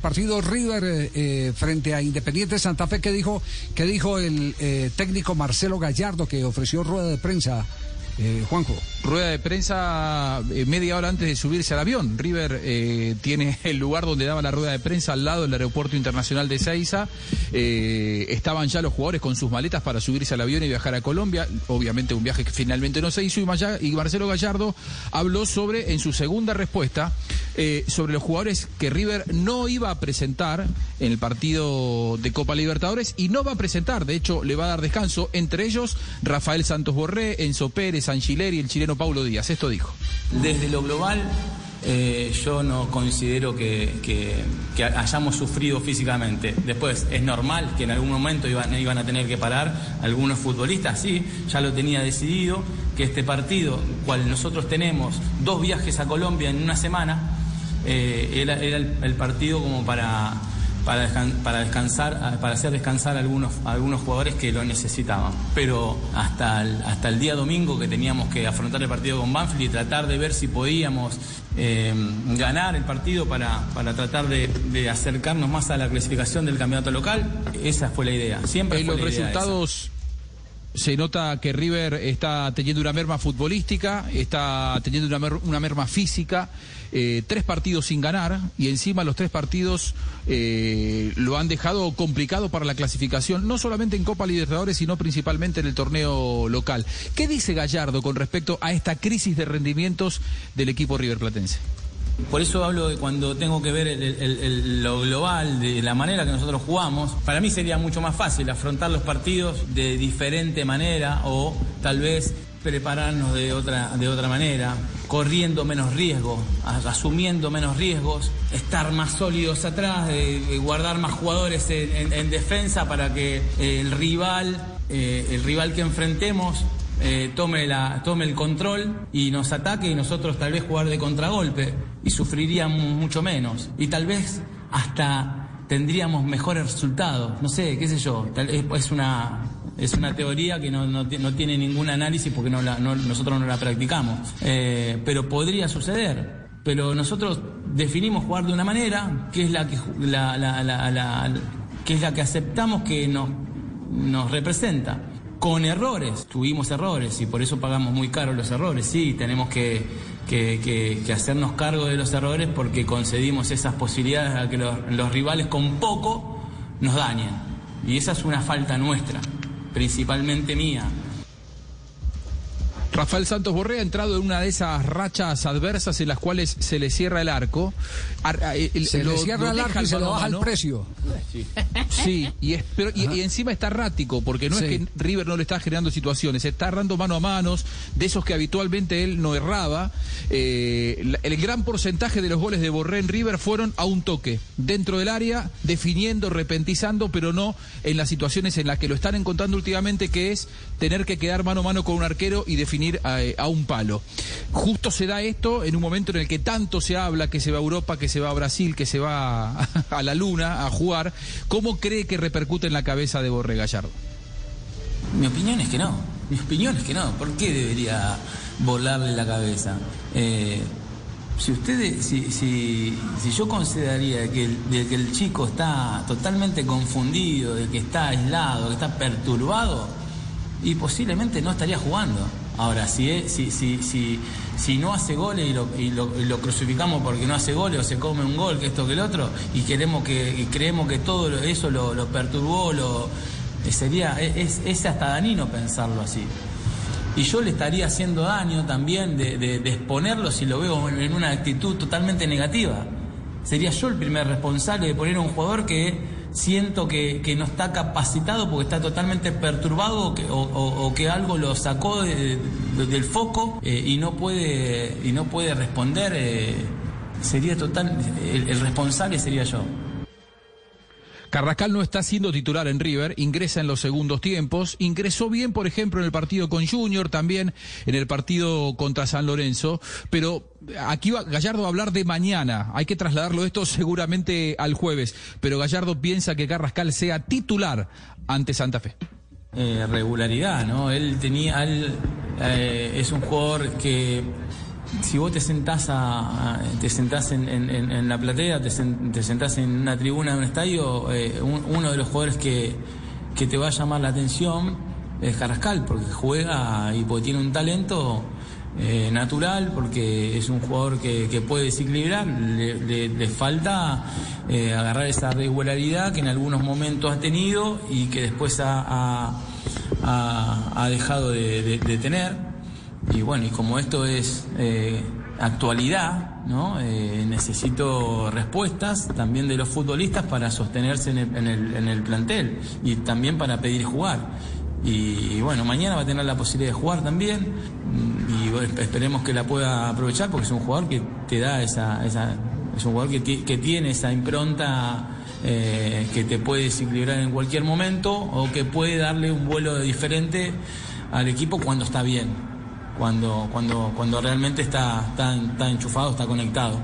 Partido River eh, eh, frente a Independiente Santa Fe, ¿qué dijo, qué dijo el eh, técnico Marcelo Gallardo que ofreció rueda de prensa? Eh, Juanjo. Rueda de prensa eh, media hora antes de subirse al avión. River eh, tiene el lugar donde daba la rueda de prensa al lado del aeropuerto internacional de Seiza. Eh, estaban ya los jugadores con sus maletas para subirse al avión y viajar a Colombia. Obviamente un viaje que finalmente no se hizo. Y Marcelo Gallardo habló sobre, en su segunda respuesta, eh, sobre los jugadores que River no iba a presentar en el partido de Copa Libertadores y no va a presentar. De hecho, le va a dar descanso. Entre ellos, Rafael Santos Borré, Enzo Pérez, Angileri y el chileno Paulo Díaz. Esto dijo. Desde lo global, eh, yo no considero que, hayamos sufrido físicamente. Después, es normal que en algún momento iban, iban a tener que parar algunos futbolistas, sí, ya lo tenía decidido, que este partido, cual nosotros tenemos dos viajes a Colombia en una semana, eh, era, era el, el partido como para, para, descan- para descansar, para hacer descansar a algunos, a algunos jugadores que lo necesitaban. Pero hasta el, hasta el día domingo que teníamos que afrontar el partido con Banfield y tratar de ver si podíamos eh, ganar el partido para, para tratar de, de acercarnos más a la clasificación del campeonato local, esa fue la idea. Siempre En fue los la idea esa. Se nota que River está teniendo una merma futbolística, está teniendo una, mer- una merma física, eh, tres partidos sin ganar y encima los tres partidos eh, lo han dejado complicado para la clasificación, no solamente en Copa Libertadores, sino principalmente en el torneo local. ¿Qué dice Gallardo con respecto a esta crisis de rendimientos del equipo River Platense? Por eso hablo de cuando tengo que ver lo global, de la manera que nosotros jugamos. Para mí sería mucho más fácil afrontar los partidos de diferente manera o tal vez prepararnos de otra, de otra manera, corriendo menos riesgo, asumiendo menos riesgos, estar más sólidos atrás, guardar más jugadores en, en- en defensa para que el rival, eh, el rival que enfrentemos eh, tome, la, tome el control y nos ataque y nosotros tal vez jugar de contragolpe y sufriríamos mucho menos y tal vez hasta tendríamos mejores resultados, no sé, qué sé yo, tal, es, es una... Es una teoría que no, no no tiene ningún análisis porque no la- no- nosotros no la practicamos. Eh, pero podría suceder. Pero nosotros definimos jugar de una manera que es la que, la- la- que, es la que aceptamos que nos, nos representa. Con errores, tuvimos errores y por eso pagamos muy caro los errores. Sí, tenemos que, que- hacernos cargo de los errores porque concedimos esas posibilidades a que los, los rivales con poco nos dañen. Y esa es una falta nuestra, principalmente mía. Rafael Santos Borré ha entrado en una de esas rachas adversas en las cuales se le cierra el arco. Ar- a- el- Se lo- le cierra lo el arco y se a baja el precio. Sí, y, es- pero- y- y encima está errático, porque no Sí. es que River no le está generando situaciones, está errando mano a manos, de esos que habitualmente él no erraba. Eh, el gran porcentaje de los goles de Borré en River fueron a un toque, dentro del área, definiendo, repentizando, pero no en las situaciones en las que lo están encontrando últimamente, que es tener que quedar mano a mano con un arquero y definir a, a un palo. Justo se da esto en un momento en el que tanto se habla que se va a Europa, que se va a Brasil, que se va a, la Luna a jugar. ¿Cómo cree que repercute en la cabeza de Borré Gallardo? Mi opinión es que no. Mi opinión es que no. ¿Por qué debería volarle la cabeza? Eh, si ustedes, si, si, yo consideraría que el, que el chico está totalmente confundido, de que está aislado, que está perturbado, y posiblemente no estaría jugando. Ahora, si, si, si, si, no hace goles y lo, crucificamos porque no hace goles o se come un gol, que esto que el otro, y queremos que y creemos que todo eso lo, perturbó, lo, eh, sería, es, hasta danino pensarlo así. Y yo le estaría haciendo daño también de exponerlo si lo veo en una actitud totalmente negativa. Sería yo el primer responsable de poner a un jugador que siento que, que no está capacitado porque está totalmente perturbado que, o- que algo lo sacó de- de- del foco eh, y no puede y no puede responder eh, sería total, el responsable sería yo. Carrascal no está siendo titular en River, ingresa en los segundos tiempos, ingresó bien, por ejemplo, en el partido con Junior, también en el partido contra San Lorenzo, pero aquí va, Gallardo va a hablar de mañana, hay que trasladarlo esto seguramente al jueves, pero Gallardo piensa que Carrascal sea titular ante Santa Fe. Eh, regularidad, ¿no? Él tenía, eh, es un jugador que si vos te sentás, a, te sentás en, la platea, te, sen, te, sentás en una tribuna de un estadio, eh, un, uno de los jugadores que, que, te va a llamar la atención es Carrascal, porque juega y porque tiene un talento eh, natural, porque es un jugador que, que puede desequilibrar, le, le, falta eh, agarrar esa regularidad que en algunos momentos ha tenido y que después ha, ha, dejado de, de, de tener. Y bueno, y como esto es eh, actualidad, ¿no? Eh, necesito respuestas también de los futbolistas para sostenerse en el, en, el, en el, plantel y también para pedir jugar. Y, y, bueno, mañana va a tener la posibilidad de jugar también y bueno, esperemos que la pueda aprovechar porque es un jugador que te da esa... esa es un jugador que, que tiene esa impronta eh, que te puede desequilibrar en cualquier momento o que puede darle un vuelo diferente al equipo cuando está bien cuando, cuando, cuando realmente está, está, está enchufado, está conectado.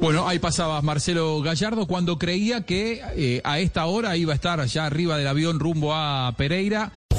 Bueno, ahí pasaba Marcelo Gallardo cuando creía que eh, a esta hora iba a estar ya arriba del avión rumbo a Pereira.